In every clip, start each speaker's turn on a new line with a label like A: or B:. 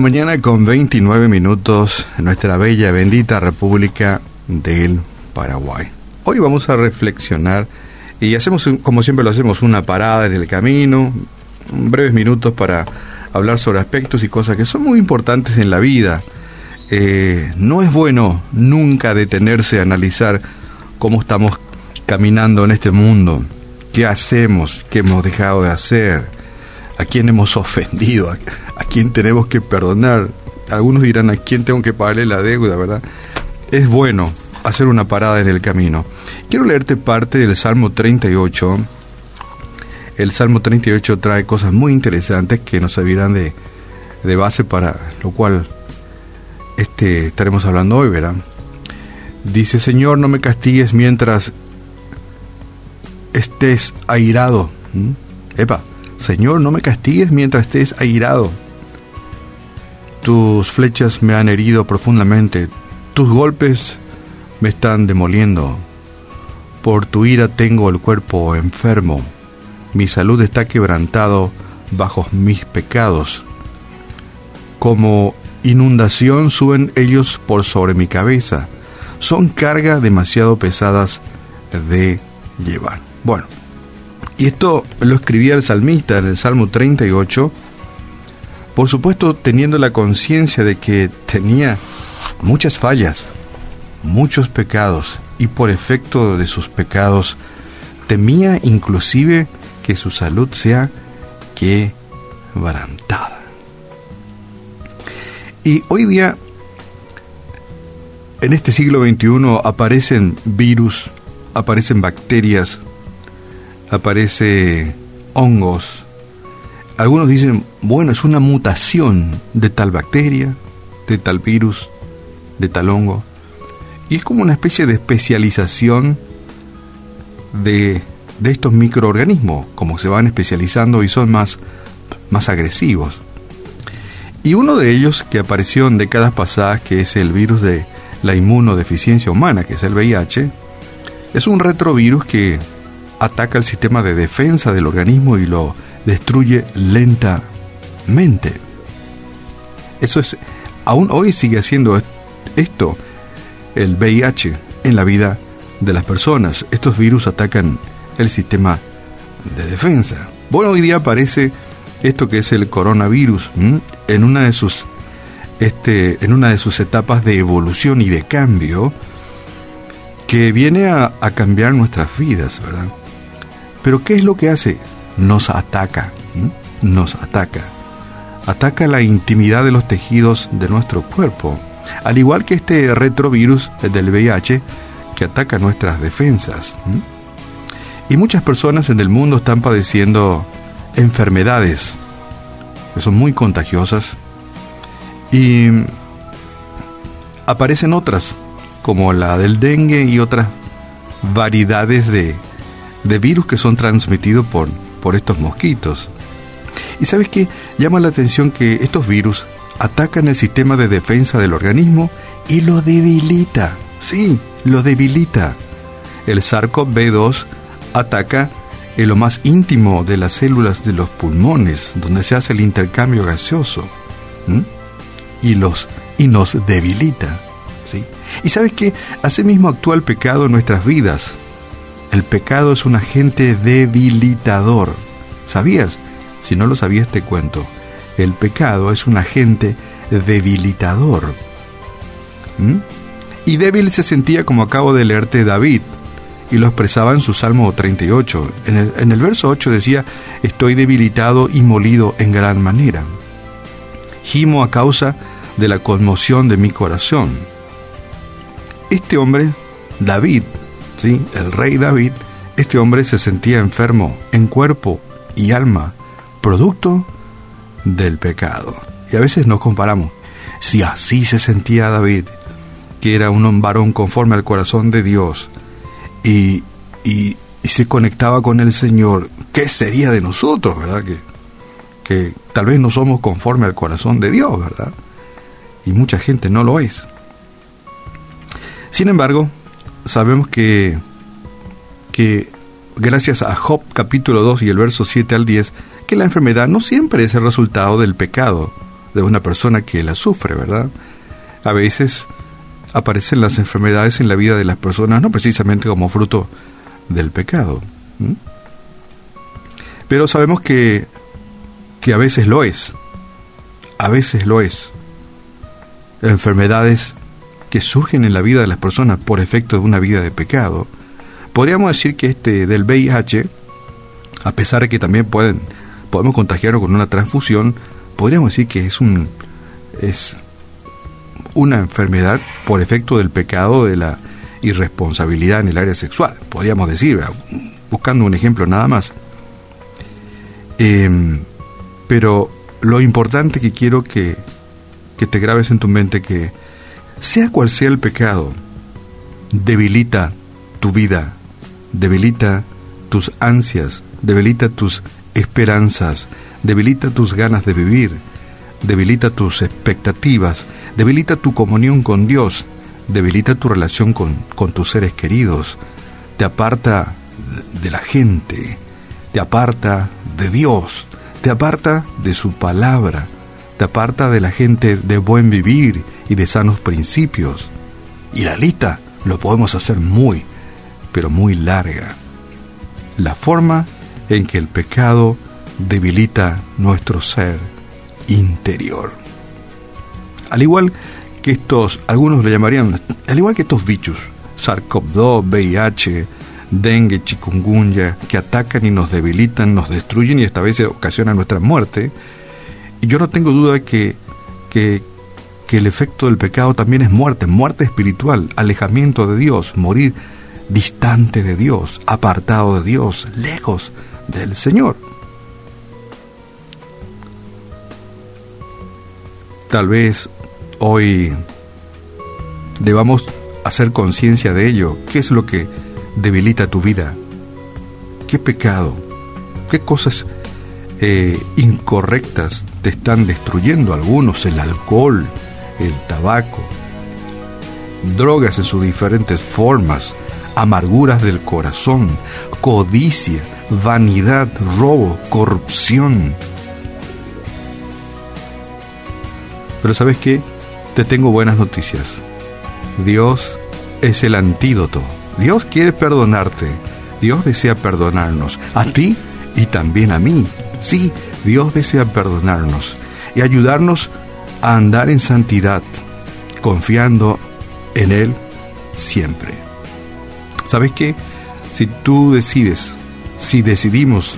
A: mañana con 29 minutos nuestra bella, bendita República del Paraguay. Hoy vamos a reflexionar y hacemos, como siempre lo hacemos, una parada en el camino, breves minutos para hablar sobre aspectos y cosas que son muy importantes en la vida. Eh, no es bueno nunca detenerse a analizar cómo estamos caminando en este mundo, qué hacemos, qué hemos dejado de hacer, a quién hemos ofendido, a quién tenemos que perdonar. Algunos dirán a quién tengo que pagarle la deuda, ¿verdad? Es bueno hacer una parada en el camino. Quiero leerte parte del Salmo 38. El Salmo 38 trae cosas muy interesantes que nos servirán de, de base para lo cual este, estaremos hablando hoy, ¿verdad? Dice, Señor, no me castigues mientras estés airado. ¿Mm? Epa, Señor, no me castigues mientras estés airado. Tus flechas me han herido profundamente, tus golpes me están demoliendo. Por tu ira tengo el cuerpo enfermo, mi salud está quebrantado bajo mis pecados. Como inundación suben ellos por sobre mi cabeza, son cargas demasiado pesadas de llevar. Bueno, y esto lo escribía el salmista en el Salmo 38, por supuesto teniendo la conciencia de que tenía muchas fallas, muchos pecados, y por efecto de sus pecados temía inclusive que su salud sea quebrantada. Y hoy día, en este siglo XXI, aparecen virus, aparecen bacterias, aparece hongos, algunos dicen, bueno, es una mutación de tal bacteria, de tal virus, de tal hongo. Y es como una especie de especialización de, de estos microorganismos, como se van especializando y son más, más agresivos. Y uno de ellos que apareció en décadas pasadas, que es el virus de la inmunodeficiencia humana, que es el VIH, es un retrovirus que ataca el sistema de defensa del organismo y lo destruye lentamente. Eso es, aún hoy sigue haciendo esto, el VIH, en la vida de las personas. Estos virus atacan el sistema de defensa. Bueno, hoy día aparece esto que es el coronavirus en una de sus este, en una de sus etapas de evolución y de cambio que viene a, a cambiar nuestras vidas, ¿verdad? Pero ¿qué es lo que hace? Nos ataca, nos ataca. Ataca la intimidad de los tejidos de nuestro cuerpo, al igual que este retrovirus del VIH que ataca nuestras defensas. Y muchas personas en el mundo están padeciendo enfermedades que son muy contagiosas y aparecen otras, como la del dengue y otras variedades de, de virus que son transmitidos por por estos mosquitos. Y sabes qué? Llama la atención que estos virus atacan el sistema de defensa del organismo y lo debilita. Sí, lo debilita. El SARS-CoV-2 ataca en lo más íntimo de las células de los pulmones, donde se hace el intercambio gaseoso. Y, los, y nos debilita. ¿sí? Y sabes que asimismo actúa el pecado en nuestras vidas. El pecado es un agente debilitador. ¿Sabías? Si no lo sabías te cuento. El pecado es un agente debilitador. ¿Mm? Y débil se sentía como acabo de leerte David, y lo expresaba en su Salmo 38. En el, en el verso 8 decía, estoy debilitado y molido en gran manera. Gimo a causa de la conmoción de mi corazón. Este hombre, David, ¿sí? el rey David, este hombre se sentía enfermo en cuerpo y alma, producto del pecado. Y a veces nos comparamos. Si así se sentía David, que era un varón conforme al corazón de Dios, y, y, se conectaba con el Señor, ¿qué sería de nosotros, verdad? Que, que tal vez no somos conforme al corazón de Dios, ¿verdad? Y mucha gente no lo es. Sin embargo, sabemos que, que gracias a Job capítulo 2 y el verso 7 al 10, que la enfermedad no siempre es el resultado del pecado, de una persona que la sufre, ¿verdad? A veces aparecen las enfermedades en la vida de las personas no precisamente como fruto del pecado. Pero sabemos que, que a veces lo es, a veces lo es. Enfermedades que surgen en la vida de las personas por efecto de una vida de pecado. Podríamos decir que este del VIH, a pesar de que también pueden, podemos contagiarlo con una transfusión, podríamos decir que es un es una enfermedad por efecto del pecado de la irresponsabilidad en el área sexual, podríamos decir, buscando un ejemplo nada más. Em, pero lo importante que quiero que, que te grabes en tu mente que sea cual sea el pecado, debilita tu vida, debilita tus ansias, debilita tus esperanzas, debilita tus ganas de vivir, debilita tus expectativas, debilita tu comunión con Dios, debilita tu relación con, tus seres queridos, te aparta de la gente, te aparta de Dios, te aparta de su palabra, te aparta de la gente de buen vivir y de sanos principios. Y la lista lo podemos hacer muy, pero muy larga. La forma en que el pecado debilita nuestro ser interior. Al igual que estos, algunos le llamarían, al igual que estos bichos, SARS-CoV-2, VIH, dengue, chikungunya, que atacan y nos debilitan, nos destruyen y esta vez ocasionan nuestra muerte. Y yo no tengo duda de que, que, que el efecto del pecado también es muerte, muerte espiritual, alejamiento de Dios, morir distante de Dios, apartado de Dios, lejos del Señor. Tal vez hoy debamos hacer conciencia de ello. ¿Qué es lo que debilita tu vida? ¿Qué pecado? ¿Qué cosas eh, incorrectas están destruyendo? Algunos, el alcohol, el tabaco, drogas en sus diferentes formas, amarguras del corazón, codicia, vanidad, robo, corrupción. Pero sabes qué? Te tengo buenas noticias. Dios es el antídoto Dios quiere perdonarte. Dios desea perdonarnos. A ti y también a mí. Sí, Dios desea perdonarnos y ayudarnos a andar en santidad, confiando en Él siempre. ¿Sabes qué? Si tú decides, si decidimos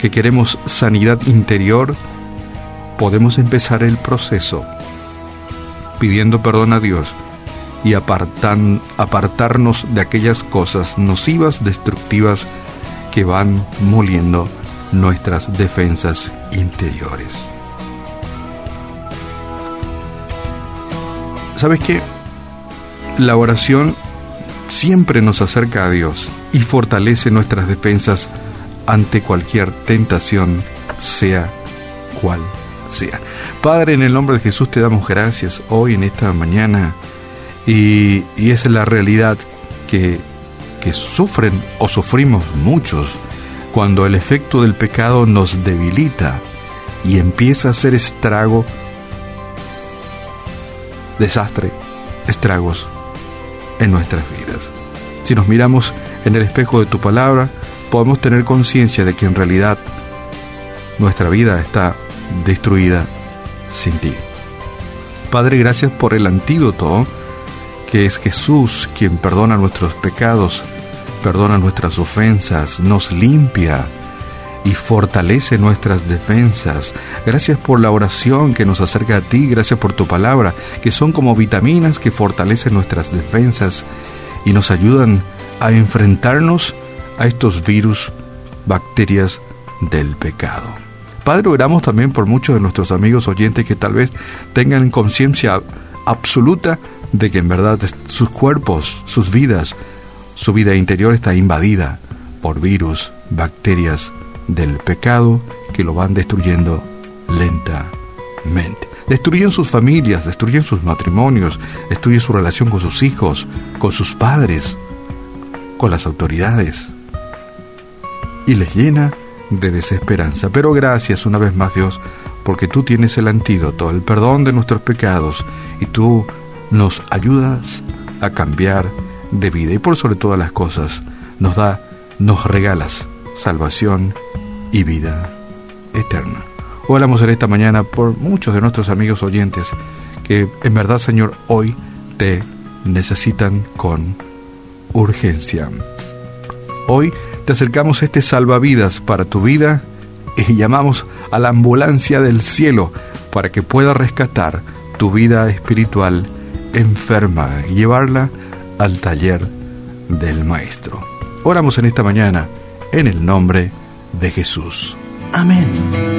A: que queremos sanidad interior, podemos empezar el proceso pidiendo perdón a Dios y apartan, apartarnos de aquellas cosas nocivas, destructivas que van moliendo nuestras defensas interiores. ¿Sabes qué? La oración siempre nos acerca a Dios y fortalece nuestras defensas ante cualquier tentación, sea cual sea. Padre, en el nombre de Jesús te damos gracias hoy en esta mañana y, esa es la realidad que, que sufren o sufrimos muchos cuando el efecto del pecado nos debilita y empieza a hacer estrago, desastre, estragos en nuestras vidas. Si nos miramos en el espejo de tu palabra, podemos tener conciencia de que en realidad nuestra vida está destruida sin ti. Padre, gracias por el antídoto que es Jesús quien perdona nuestros pecados, perdona nuestras ofensas, nos limpia y fortalece nuestras defensas. Gracias por la oración que nos acerca a ti, gracias por tu palabra, que son como vitaminas que fortalecen nuestras defensas y nos ayudan a enfrentarnos a estos virus, bacterias del pecado. Padre, oramos también por muchos de nuestros amigos oyentes que tal vez tengan conciencia absoluta de que en verdad sus cuerpos, sus vidas, su vida interior está invadida por virus, bacterias del pecado que lo van destruyendo lentamente. Destruyen sus familias, destruyen sus matrimonios, destruyen su relación con sus hijos, con sus padres, con las autoridades. Y les llena de desesperanza. Pero gracias una vez más Dios porque tú tienes el antídoto, el perdón de nuestros pecados, y tú nos ayudas a cambiar de vida. Y por sobre todas las cosas, nos da, nos regalas salvación y vida eterna. Oramos en esta mañana por muchos de nuestros amigos oyentes que en verdad, Señor, hoy te necesitan con urgencia. Hoy te acercamos este salvavidas para tu vida y llamamos a la ambulancia del cielo para que pueda rescatar tu vida espiritual enferma y llevarla al taller del Maestro. Oramos en esta mañana en el nombre de Jesús. Amén.